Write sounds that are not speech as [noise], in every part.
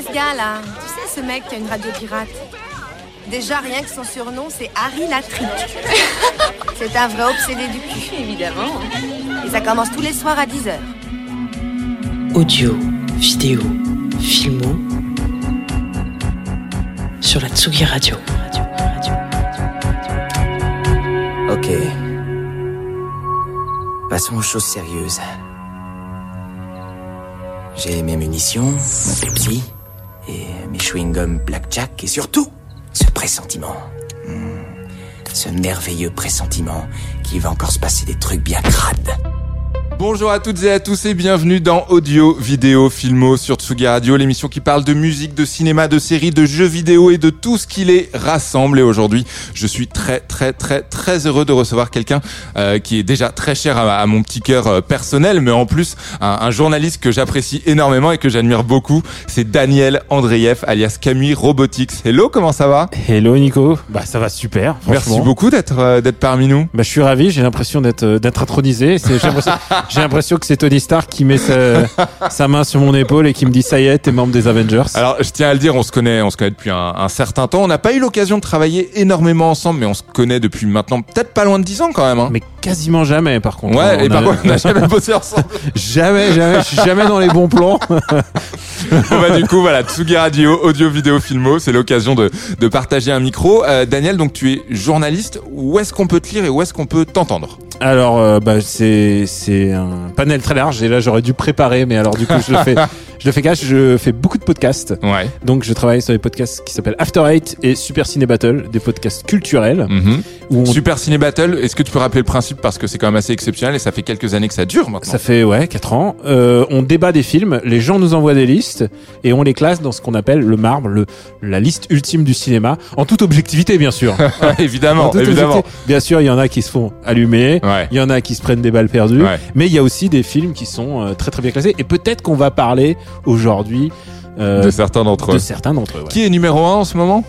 c'est ce gars-là. Tu sais, ce mec qui a une radio pirate. Déjà, rien que son surnom, c'est Harry Latrick. [laughs] c'est un vrai obsédé du cul. Évidemment. Et ça commence tous les soirs à 10h. Audio, vidéo, filmo sur la Tsugi Radio. Ok. Passons aux choses sérieuses. J'ai mes munitions, mon Pepsi, chewing-gums Blackjack, et surtout, ce pressentiment. Hmm. Ce merveilleux pressentiment qu'il va encore se passer des trucs bien crades. Bonjour à toutes et à tous et bienvenue dans Audio, Vidéo, Filmo sur Tsugi Radio, l'émission qui parle de musique, de cinéma, de séries, de jeux vidéo et de tout ce qui les rassemble. Et aujourd'hui, je suis très très très très heureux de recevoir quelqu'un euh, qui est déjà très cher à, à mon petit cœur euh, personnel, mais en plus un, un journaliste que j'apprécie énormément et que j'admire beaucoup. C'est Daniel Andreev, alias Camille Robotics. Hello, comment ça va? Hello Nico, bah ça va super. Merci beaucoup d'être euh, d'être parmi nous. Bah je suis ravi, j'ai l'impression d'être euh, d'être intronisé. C'est- J'ai l'impression, [laughs] j'ai l'impression que c'est Tony Stark qui met sa, [laughs] sa main sur mon épaule et qui me dit ça y est, t'es membre des Avengers. Alors, je tiens à le dire, on se connaît, on se connaît depuis un, un certain temps. On n'a pas eu l'occasion de travailler énormément ensemble, mais on se connaît depuis maintenant peut-être pas loin de 10 ans quand même. Hein. Mais quasiment jamais par contre. Ouais, On et par contre, on n'a [laughs] jamais bossé ensemble. jamais, jamais, je suis jamais dans les bons plans. [laughs] Bon, bah, du coup, voilà, Tsugi Radio, audio, vidéo, filmo, c'est l'occasion de, de partager un micro. Euh, Daniel, donc tu es journaliste. Où est-ce qu'on peut te lire et où est-ce qu'on peut t'entendre? Alors euh, bah c'est c'est un panel très large et là j'aurais dû préparer, mais alors du coup je le fais, [laughs] je le fais cash. Je fais beaucoup de podcasts. Ouais. Donc je travaille sur des podcasts qui s'appellent After Eight et Super Ciné Battle, des podcasts culturels Mhm. où on Super Ciné Battle, est-ce que tu peux rappeler le principe parce que c'est quand même assez exceptionnel et ça fait quelques années que ça dure maintenant. Ça fait ouais 4 ans. Euh, on débat des films, les gens nous envoient des listes et on les classe dans ce qu'on appelle le marbre, le, la liste ultime du cinéma, en toute objectivité bien sûr. [laughs] Évidemment, En toute évidemment. objectivité. Bien sûr, il y en a qui se font allumer, Ouais. il y en a qui se prennent des balles perdues, Ouais. mais il y a aussi des films qui sont euh, très très bien classés et peut-être qu'on va parler aujourd'hui euh, De certains d'entre de eux. certains d'entre eux. ouais. Qui est numéro 1 en ce moment?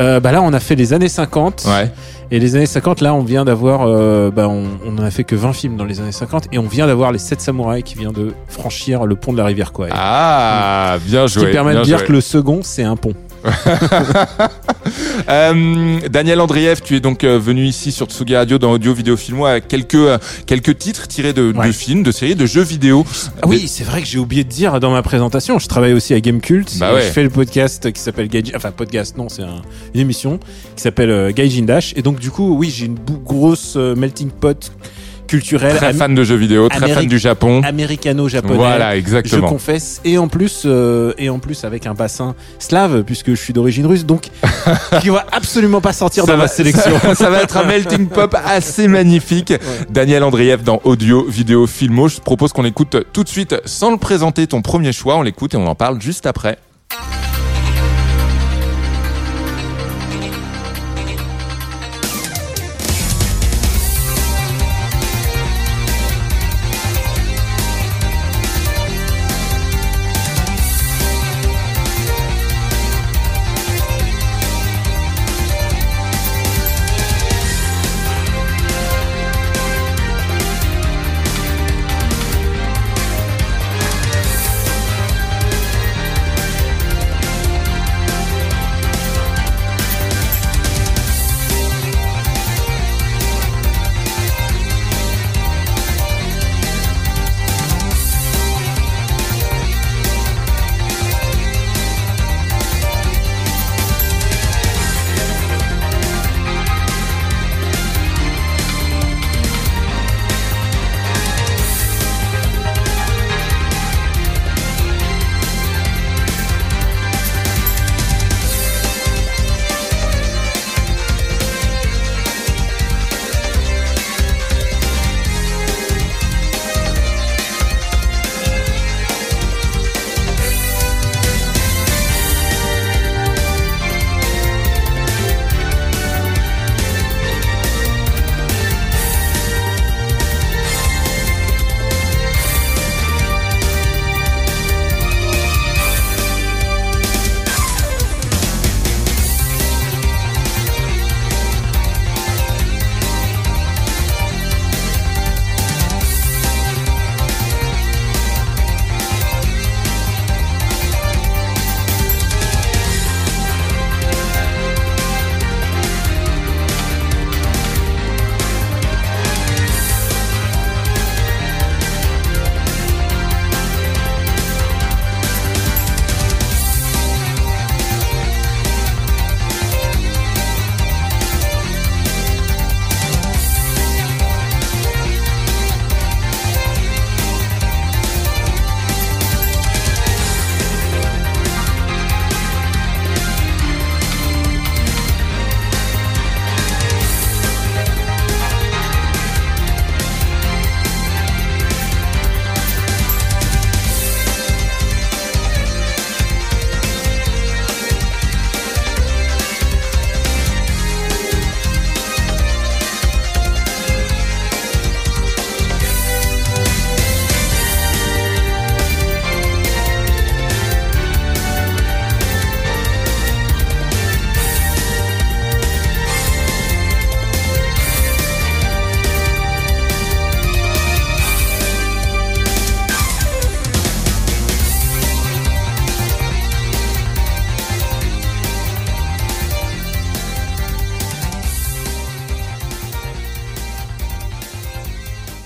Euh, bah là, on a fait les années 50. Ouais. Et les années 50, là, on vient d'avoir, euh, bah, on, on en a fait que 20 films dans les années 50, et on vient d'avoir les 7 samouraïs qui vient de franchir le pont de la rivière Kwai. Ah, bien ce joué. qui permet de dire joué. que le second, c'est un pont. [laughs] Euh, Daniel Andrieff, tu es donc euh, venu ici sur Tsugi Radio dans Audio Vidéo Filmo à quelques euh, quelques titres tirés de, Ouais. de films, de séries, de jeux vidéo. Ah oui, c'est vrai que j'ai oublié de dire dans ma présentation, je travaille aussi à Gamecult. Bah ouais. Je fais le podcast qui s'appelle Gaijin, enfin podcast, non, c'est un- une émission qui s'appelle Gaijin Dash. Et donc du coup, oui, j'ai une grosse melting pot culturelle, Très fan de jeux vidéo, très fan du Japon. américano-japonais. Voilà, Je exactement. confesse, et en plus, euh, et en plus avec un bassin slave, puisque je suis d'origine russe, donc [laughs] qui va absolument pas sortir dans ma sélection. Ça, [laughs] ça va être un melting pop assez magnifique. Daniel Andrieff dans Audio Vidéo Filmo. Je te propose qu'on écoute tout de suite, sans le présenter, ton premier choix. On l'écoute et on en parle juste après.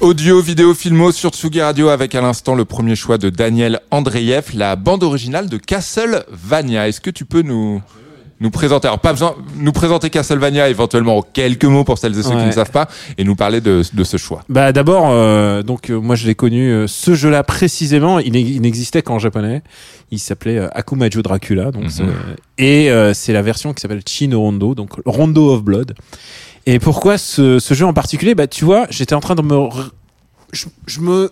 Audio, vidéo, filmo sur Tsugi Radio avec à l'instant le premier choix de Daniel Andreev, la bande originale de Castlevania. Est-ce que tu peux nous nous présenter, alors pas besoin, nous présenter Castlevania éventuellement en quelques mots pour celles et ceux qui ne savent pas, et nous parler de, de ce choix? Bah d'abord, euh, donc euh, moi je l'ai connu euh, ce jeu-là précisément. Il, il n'existait qu'en japonais. Il s'appelait Akumajo Dracula. Donc Mhm. et c'est la version qui s'appelle Chino Rondo, donc Rondo of Blood. Et pourquoi ce, ce jeu en particulier? Bah tu vois, j'étais en train de me, je, me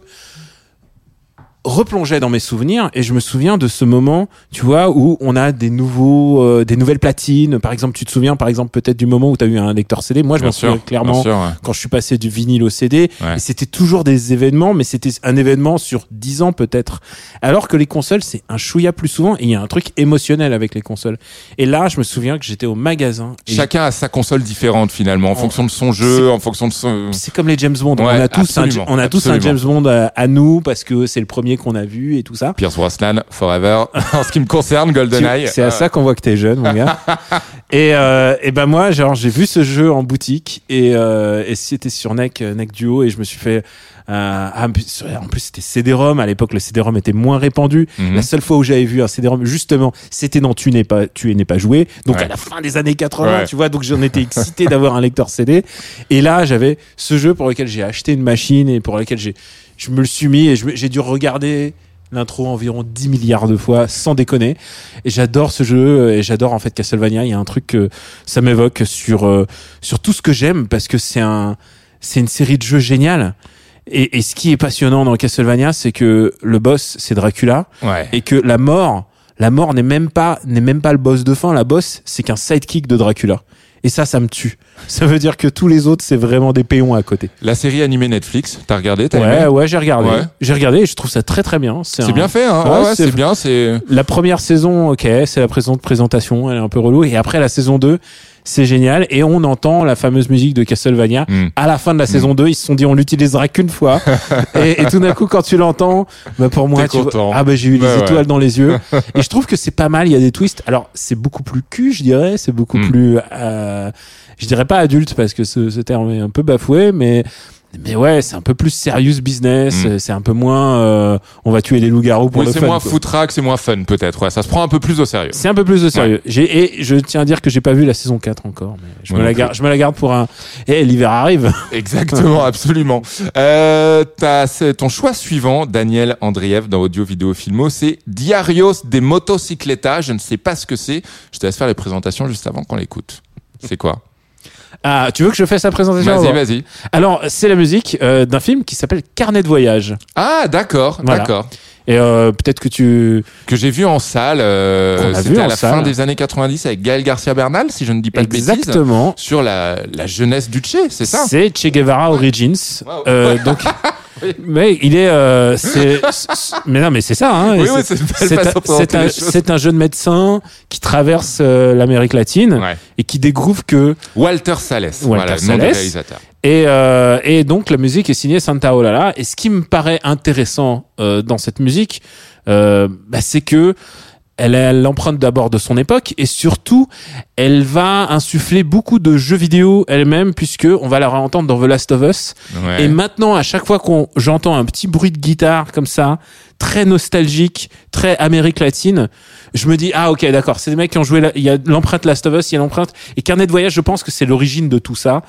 replongeais dans mes souvenirs et je me souviens de ce moment, tu vois, où on a des nouveaux, euh, des nouvelles platines. Par exemple, tu te souviens, par exemple, peut-être du moment où tu as eu un lecteur CD. Moi, je m'en souviens clairement bien sûr, ouais. quand je suis passé du vinyle au CD. Ouais. Et c'était toujours des événements, mais c'était un événement sur 10 ans peut-être. Alors que les consoles, c'est un chouïa plus souvent et il y a un truc émotionnel avec les consoles. Et là, je me souviens que j'étais au magasin. et Chacun a sa console différente finalement, en Oh. fonction de son jeu, en fonction de son. c'est comme les James Bond. Ouais, on a tous, un, on a tous un. James Bond à, à nous parce que c'est le premier qu'on a vu et tout ça. Pierce Brosnan, Forever. [laughs] en ce qui me concerne, GoldenEye. C'est à euh, ça qu'on voit que t'es jeune, mon gars. [laughs] et, euh, et ben moi, genre, j'ai vu ce jeu en boutique et, euh, et c'était sur NEC, NEC Duo et je me suis fait. Euh, ah, en plus, c'était CD-ROM. À l'époque, le CD-ROM était moins répandu. mhm. La seule fois où j'avais vu un CD-ROM, justement, c'était dans Tu n'es pas, tu n'es pas joué. Donc Ouais. à la fin des années 80, Ouais. tu vois. Donc j'en étais excité d'avoir un lecteur CD. Et là, j'avais ce jeu pour lequel j'ai acheté une machine et pour lequel j'ai, je me le suis mis et j'ai dû regarder l'intro environ 10 milliards de fois sans déconner. Et j'adore ce jeu et j'adore en fait Castlevania. Il y a un truc que ça m'évoque sur euh, sur tout ce que j'aime parce que c'est un c'est une série de jeux géniale et, et ce qui est passionnant dans Castlevania c'est que le boss c'est Dracula. Ouais. et que la mort la mort n'est même pas n'est même pas le boss de fin. La boss c'est qu'un sidekick de Dracula et ça ça me tue ça veut dire que tous les autres c'est vraiment des péons à côté La série animée Netflix, t'as regardé, t'as ouais aimé ouais j'ai regardé Ouais. j'ai regardé et je trouve ça très très bien C'est un- bien fait, hein. Ouais, c'est- c'est bien, c'est. la première saison, ok, c'est la présente présentation, elle est un peu relou. Et après la saison 2, c'est génial. Et on entend la fameuse musique de Castlevania. Hmm. À la fin de la saison 2, ils se sont dit on l'utilisera qu'une fois. [laughs] et, et tout d'un coup, quand tu l'entends, bah pour moi, tu vois- ah bah j'ai eu Bah les ouais. étoiles dans les yeux. [laughs] et je trouve que c'est pas mal. Il y a des twists. Alors c'est beaucoup plus cul, je dirais. C'est beaucoup Hmm. plus, euh, je dirais pas adulte parce que ce, ce terme est un peu bafoué, mais mais ouais, c'est un peu plus serious business. Mm. C'est un peu moins, euh, on va tuer des loups-garous pour Oui, le c'est fun. moins quoi. footrack, c'est moins fun peut-être. Ouais, ça se prend un peu plus au sérieux. C'est un peu plus de sérieux. J'ai et je tiens à dire que j'ai pas vu la saison 4 encore, mais je me la garde, je me la garde pour un. Et l'hiver arrive. [laughs] Exactement, absolument. Euh, t'as- c'est ton choix suivant, Daniel Andriev, dans Audio Vidéo Filmo, c'est Diarios des Motocicletas. Je ne sais pas ce que c'est. Je te laisse faire les présentations juste avant qu'on l'écoute. C'est quoi? Ah, tu veux que je fasse la présentation Vas-y, vas-y. Alors, c'est la musique euh, d'un film qui s'appelle Carnet de voyage. Ah, d'accord, Voilà. d'accord. Et euh, peut-être que tu. Que j'ai vu en salle. euh, C'était à la salle. fin des années 90 avec Gaël Garcia Bernal, si je ne dis pas de bêtises. Exactement. Sur la, la jeunesse du Che, c'est ça? C'est Che Guevara Origins. Wow. Euh, donc, [laughs] mais il est. euh, c'est, mais non, mais c'est ça. Hein, Oui, Et oui, c'est- un, c'est jeune médecin qui traverse euh, l'Amérique latine Ouais. et qui découvre que Walter Sales, voilà, le nom du Sales. réalisateur. Et, euh, et donc la musique est signée Santa Olala. Et ce qui me paraît intéressant dans cette musique, bah, c'est que elle a l'empreinte d'abord de son époque et surtout elle va insuffler beaucoup de jeux vidéo elle-même puisque on va la entendre dans The Last of Us. Ouais. Et maintenant à chaque fois qu'on j'entends un petit bruit de guitare comme ça, très nostalgique, très Amérique latine, je me dis ah ok d'accord c'est des mecs qui ont joué la- il y a l'empreinte Last of Us, il y a l'empreinte et Carnet de voyage je pense que c'est l'origine de tout ça.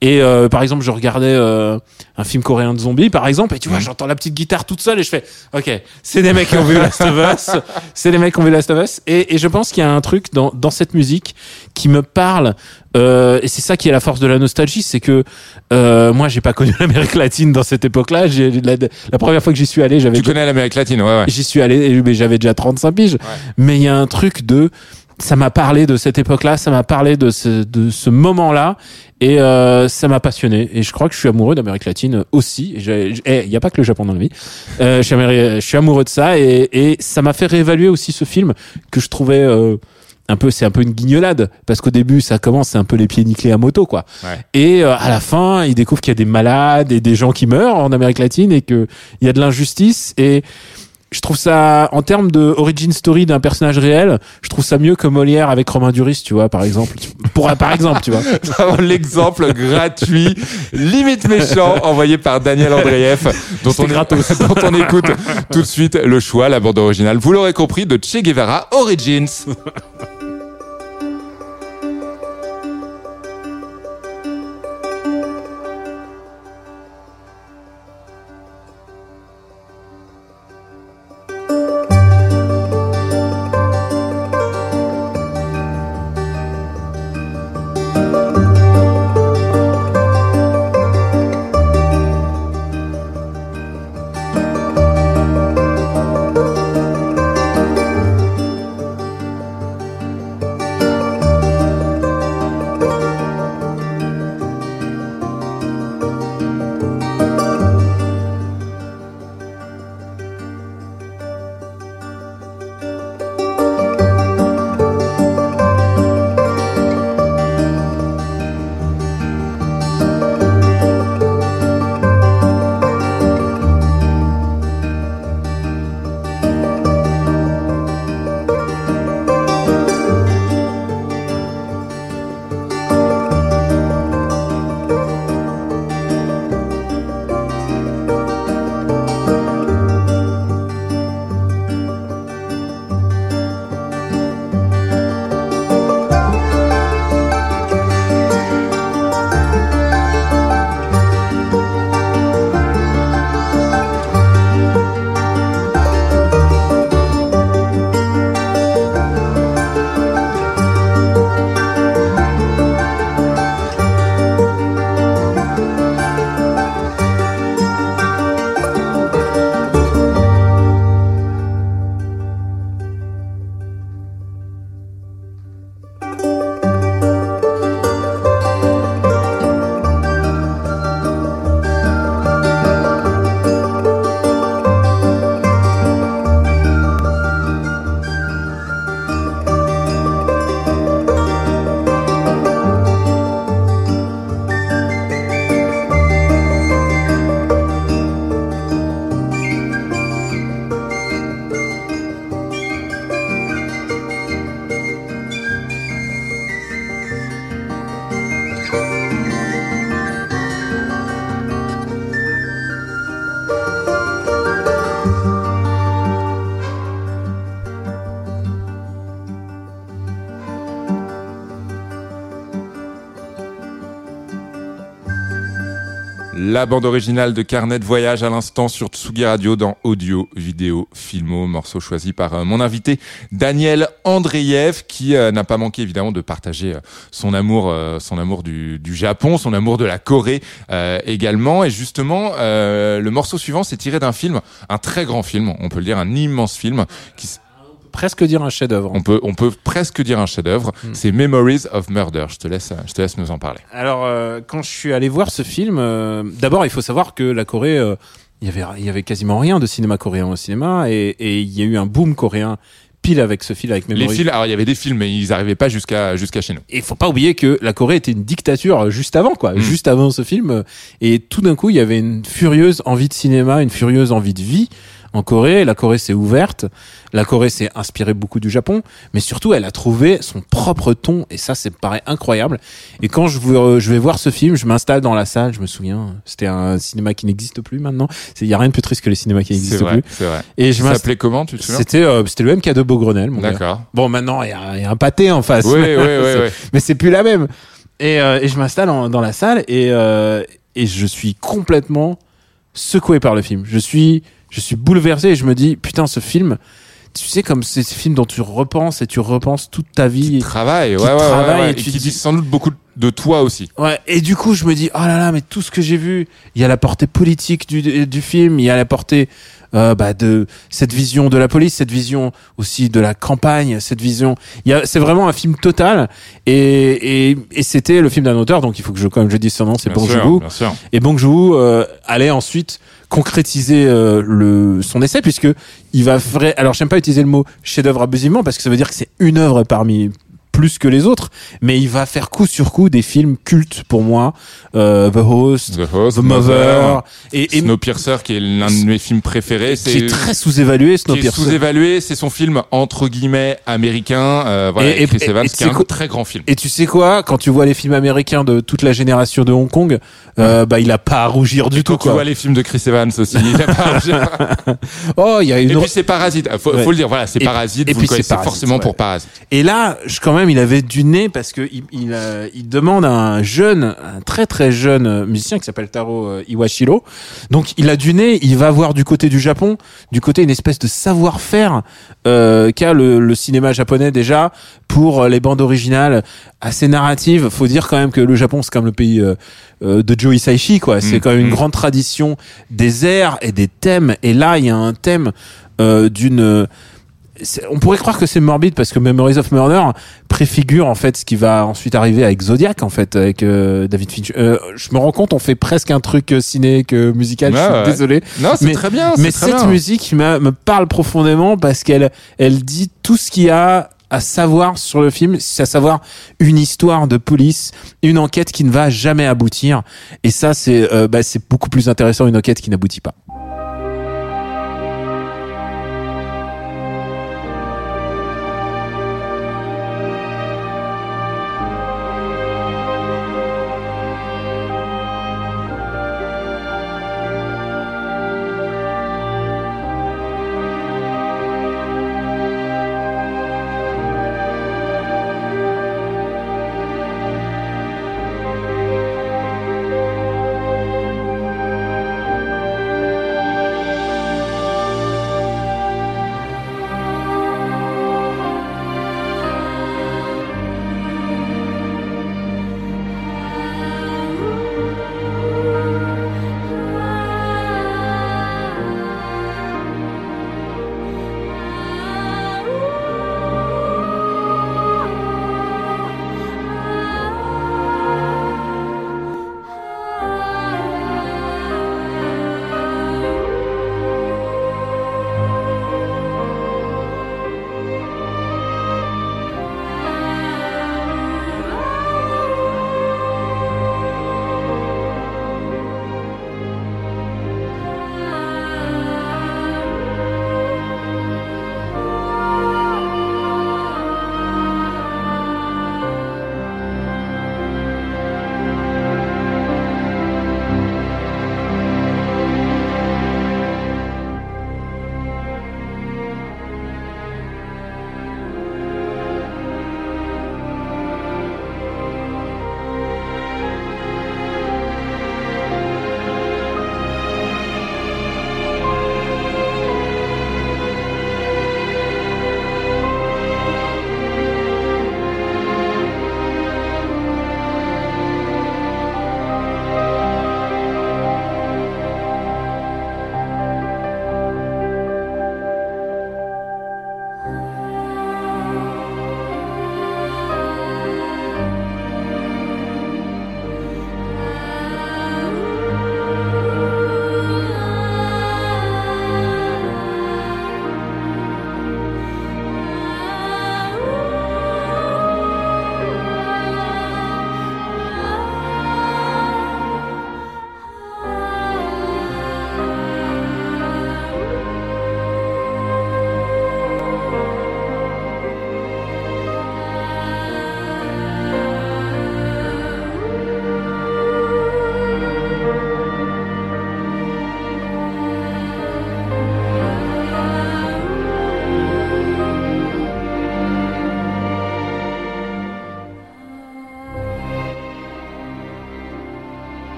Et euh, par exemple, je regardais euh, un film coréen de zombies, par exemple, et tu vois, Mhm. j'entends la petite guitare toute seule, et je fais, ok, c'est des mecs qui ont vu Last of Us, [laughs] c'est des mecs qui ont vu Last of Us, et, et je pense qu'il y a un truc dans, dans cette musique qui me parle, euh, et c'est ça qui est la force de la nostalgie, c'est que euh, moi, j'ai pas connu [laughs] l'Amérique latine dans cette époque-là. La, la première fois que j'y suis allé, j'avais Tu connais l'Amérique latine, ouais, ouais. J'y suis allé, mais j'avais déjà 35 piges. Mais il y a un truc de, ça m'a parlé de cette époque-là, ça m'a parlé de ce, de ce moment-là, et euh, ça m'a passionné. Et je crois que je suis amoureux d'Amérique latine aussi. Il n'y a pas que le Japon dans la vie. Euh, je, suis améri- je suis amoureux de ça, et, et ça m'a fait réévaluer aussi ce film que je trouvais euh, un peu, c'est un peu une guignolade, parce qu'au début, ça commence, c'est un peu les pieds nickelés à moto, quoi. Ouais. Et euh, à la fin, il découvre qu'il y a des malades et des gens qui meurent en Amérique latine et que il y a de l'injustice et je trouve ça en termes de origin story d'un personnage réel, je trouve ça mieux que Molière avec Romain Duris, tu vois, par exemple. Pour par exemple, tu vois. [laughs] L'exemple gratuit, limite méchant, envoyé par Daniel Andreev, dont on, [laughs] dont on écoute tout de suite le choix, la bande originale. Vous l'aurez compris, de Che Guevara Origins. [laughs] La bande originale de Carnet de voyage à l'instant sur Tsugi Radio dans audio, vidéo, filmo, morceau choisi par euh, mon invité Daniel Andreev qui euh, n'a pas manqué évidemment de partager euh, son amour, son amour du, Japon, son amour de la Corée également. Et justement, le morceau suivant c'est tiré d'un film, un très grand film, on peut le dire, un immense film qui presque dire un chef-d'œuvre. On peut, on peut presque dire un chef-d'œuvre. Hmm. C'est Memories of Murder. Je te laisse, je te laisse nous en parler. Alors, euh, quand je suis allé voir ce film, euh, d'abord, il faut savoir que la Corée, euh, il y avait, il y avait quasiment rien de cinéma coréen au cinéma, et, et il y a eu un boom coréen pile avec ce film avec Memories. Les films, alors il y avait des films, mais ils n'arrivaient pas jusqu'à jusqu'à chez nous. Et il faut pas oublier que la Corée était une dictature juste avant, quoi, hmm. juste avant ce film, et tout d'un coup, il y avait une furieuse envie de cinéma, une furieuse envie de vie en Corée. La Corée s'est ouverte. La Corée s'est inspirée beaucoup du Japon, mais surtout elle a trouvé son propre ton et ça, c'est paraît incroyable. Et quand je, je vais voir ce film, je m'installe dans la salle. Je me souviens, c'était un cinéma qui n'existe plus maintenant. Il y a rien de plus triste que les cinémas qui n'existent plus. C'est vrai. Et je s'appelait comment Tu te souviens? C'était euh, c'était le MK de Beaugrenelle. D'accord. Bon, maintenant il y, a, un pâté en face. Oui, [laughs] oui, oui, mais c'est plus la même. Et, euh, et je m'installe dans la salle et euh, et je suis complètement secoué par le film. Je suis je suis bouleversé et je me dis putain ce film tu sais comme ces films dont tu repenses et tu repenses toute ta vie qui travaille ouais, ouais, ouais, et, qui dis... sans doute beaucoup de toi aussi ouais et du coup je me dis oh là là mais tout ce que j'ai vu il y a la portée politique du, du film il y a la portée euh, bah, de cette vision de la police, cette vision aussi de la campagne, cette vision. Il y a, c'est vraiment un film total. Et, et, et c'était le film d'un auteur, donc il faut que je, comme je dis son nom, c'est Bong Joon-ho. Et Bong Joon-ho euh, allait ensuite concrétiser euh, son essai puisque il va vrai alors j'aime pas utiliser le mot chef-d'œuvre abusivement parce que ça veut dire que c'est une œuvre parmi plus que les autres, mais il va faire coup sur coup des films cultes pour moi, euh, The Host, The Host, The Mother, et, et Snowpiercer qui est l'un de mes films préférés. qui est très sous-évalué, Snowpiercer. sous-évalué, c'est son film entre guillemets américain, euh, voilà, Et- Chris Evans, qui est un c'est quoi- très grand film. Et tu sais quoi, quand tu vois les films américains de toute la génération de Hong Kong, euh, bah il a pas à rougir du Quand tout tu quoi. vois les films de Chris Evans aussi, il a pas- [laughs] Oh, il y a une et puis c'est Parasite, faut, Ouais. faut le dire, voilà, c'est Parasite, et vous puis c'est forcément ouais. pour Parasite. Et là, je, quand même, il avait du nez parce que il, il, euh, il demande à un jeune, un très très jeune euh, musicien qui s'appelle Taro euh, Iwashiro. Donc, il a du nez, il va voir du côté du Japon, du côté une espèce de savoir-faire euh, qu'a le, le cinéma japonais déjà pour les bandes originales assez narratives. Faut dire quand même que le Japon, c'est comme le pays euh, de Joe Hisaishi, quoi. C'est Mm, quand même une mm. grande tradition des airs et des thèmes. Et là, il y a un thème d'une on pourrait croire que c'est morbide parce que Memories of Murder préfigure en fait ce qui va ensuite arriver avec Zodiac en fait avec euh, David Fincher. Euh, je me rends compte on fait presque un truc euh, ciné que musical. je suis ouais. désolé. Non, c'est Mais- très bien, Mais très cette bien. musique me, me parle profondément parce qu'elle elle dit tout ce qu'il y a à savoir sur le film, c'est à savoir une histoire de police, une enquête qui ne va jamais aboutir. Et ça, c'est euh, bah, c'est beaucoup plus intéressant une enquête qui n'aboutit pas.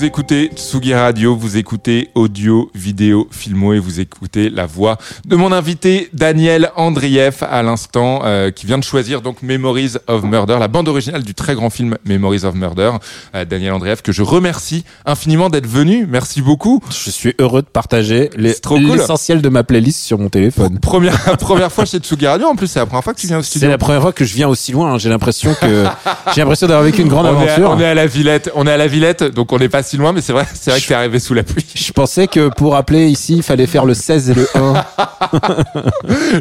Vous écoutez Tsugi Radio, vous écoutez audio, vidéo, filmo et vous écoutez la voix de mon invité Daniel Andrieff à l'instant, euh, qui vient de choisir donc Memories of Murder, la bande originale du très grand film Memories of Murder. Euh, Daniel Andrieff, que je remercie infiniment d'être venu. Merci beaucoup. Je suis heureux de partager les- C'est trop cool. l'essentiel de ma playlist sur mon téléphone. Première, [laughs] première fois chez Tsugi Radio. En plus, c'est la première fois que tu viens au C'est studio. la première fois que je viens aussi loin. hein. J'ai l'impression que [laughs] j'ai l'impression d'avoir vécu une grande on, est à, aventure. on est à la Villette, on est à la Villette, donc on n'est pas si loin, mais c'est vrai, c'est vrai que t'es arrivé sous la pluie. Je pensais que pour appeler ici, il fallait faire le 16 et le 1. [laughs]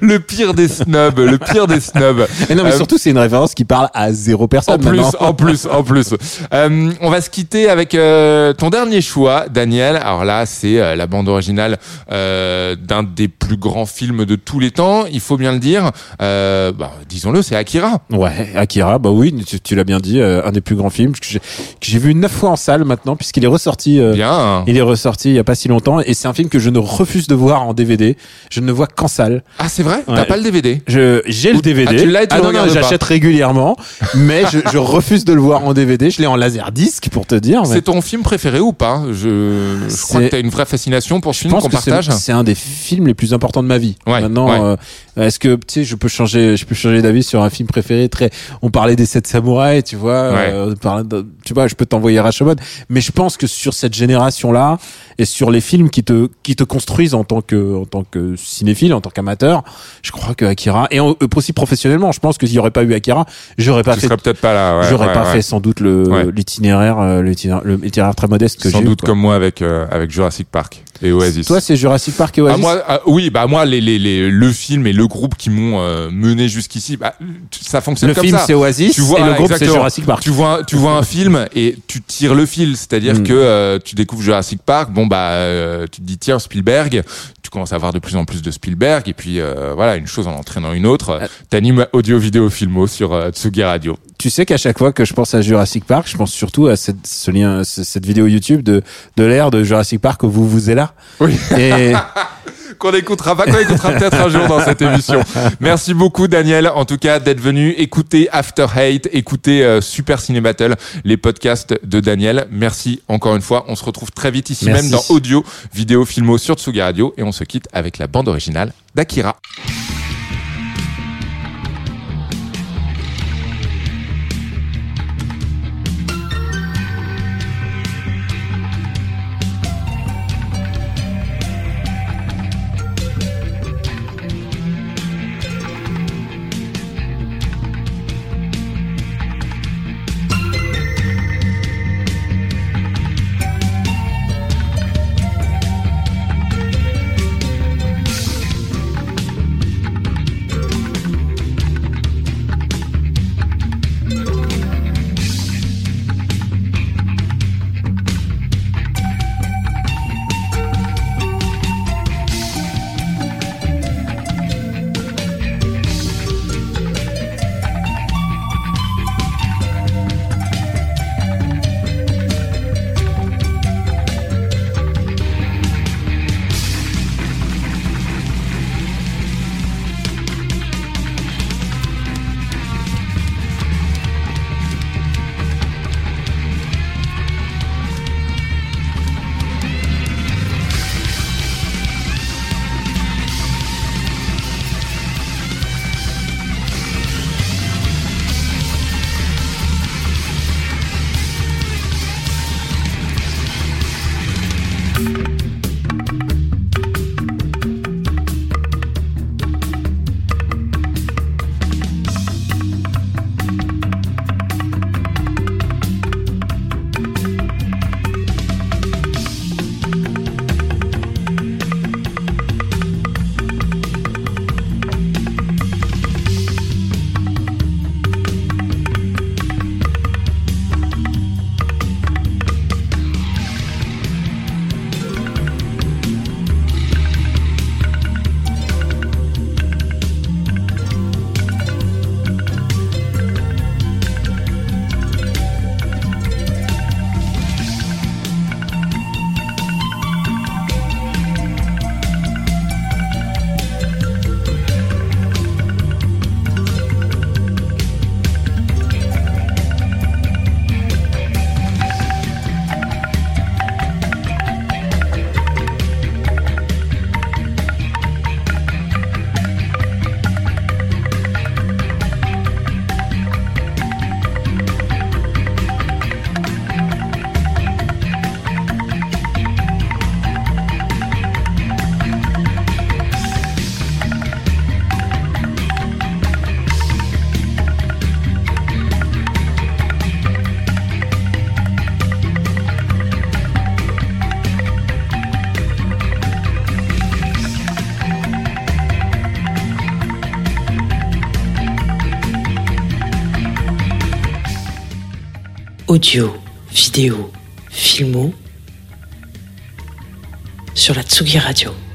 Le pire des snobs, le pire des snobs. Et non, mais Euh, surtout, c'est une référence qui parle à zéro En personne plus, maintenant. en plus, en plus. Euh, on va se quitter avec euh, ton dernier choix, Daniel. Alors là, c'est la bande originale d'un des plus grands films de tous les temps. Il faut bien le dire. Bah, disons-le, c'est Akira. Ouais, Akira, bah oui, tu, tu l'as bien dit, un des plus grands films que j'ai, que j'ai vu neuf fois en salle maintenant, puisqu'il est ressorti. euh, Bien. Il est ressorti il y a pas si longtemps et c'est un film que je ne refuse de voir en DVD. Je ne le vois qu'en salle. Ah, c'est vrai? T'as Ouais. pas le DVD. Je j'ai le DVD. Ah, tu l'as et tu le non, non, j'achète régulièrement, mais je, je refuse de le voir en DVD. Je l'ai en laserdisc pour te dire. mais C'est ton film préféré ou pas? Je, je crois que t'as une vraie fascination pour ce film qu'on partage. c'est un des films les plus importants de ma vie. Ouais, Maintenant, ouais. euh, est-ce que tu sais, je peux changer, je peux changer d'avis sur un film préféré. Très, on parlait des sept samouraïs, tu vois. Ouais. euh, on parlait de- tu vois, je peux t'envoyer Rashomon, mais je pense que sur cette génération-là et sur les films qui te qui te construisent en tant que en tant que cinéphile, en tant qu'amateur, je crois que Akira et en- aussi professionnellement, je pense que s'il y aurait pas eu Akira, j'aurais pas Tu fait peut-être pas là. ouais, J'aurais ouais, pas fait sans doute le l'itinéraire euh, l'itinéraire très modeste que j'ai Sans doute comme moi avec euh, avec Jurassic Park et Oasis. toi c'est Jurassic Park et Oasis Ah, moi, ah, oui, bah moi, les, les, les, le film et le groupe qui m'ont euh, mené jusqu'ici, bah, ça fonctionne le comme film ça. c'est Oasis Tu vois, et le groupe c'est. Jurassic Park Tu vois, tu vois un film et tu tires le fil, c'est-à-dire Mm. que euh, tu découvres Jurassic Park, bon bah, euh, tu te dis tiens Spielberg, tu commences à voir de plus en plus de Spielberg et puis euh, voilà, une chose en entraînant une autre. T'animes audio, vidéo, filmo sur Tsugi Radio. Tu sais qu'à chaque fois que je pense à Jurassic Park je pense surtout à cette, ce lien ce- cette vidéo YouTube de de l'ère de Jurassic Park où vous vous êtes là Oui. et [laughs] qu'on écoutera pas, qu'on écoutera peut-être un jour dans cette émission. Merci beaucoup Daniel, en tout cas d'être venu écouter After Hate, écouter euh, Super Ciné Battle, les podcasts de Daniel. Merci encore une fois. On se retrouve très vite ici Merci. même dans audio, vidéo, filmo sur Tsugi Radio et on se quitte avec la bande originale d'Akira. Audio, vidéo, filmo sur la Tsugi Radio.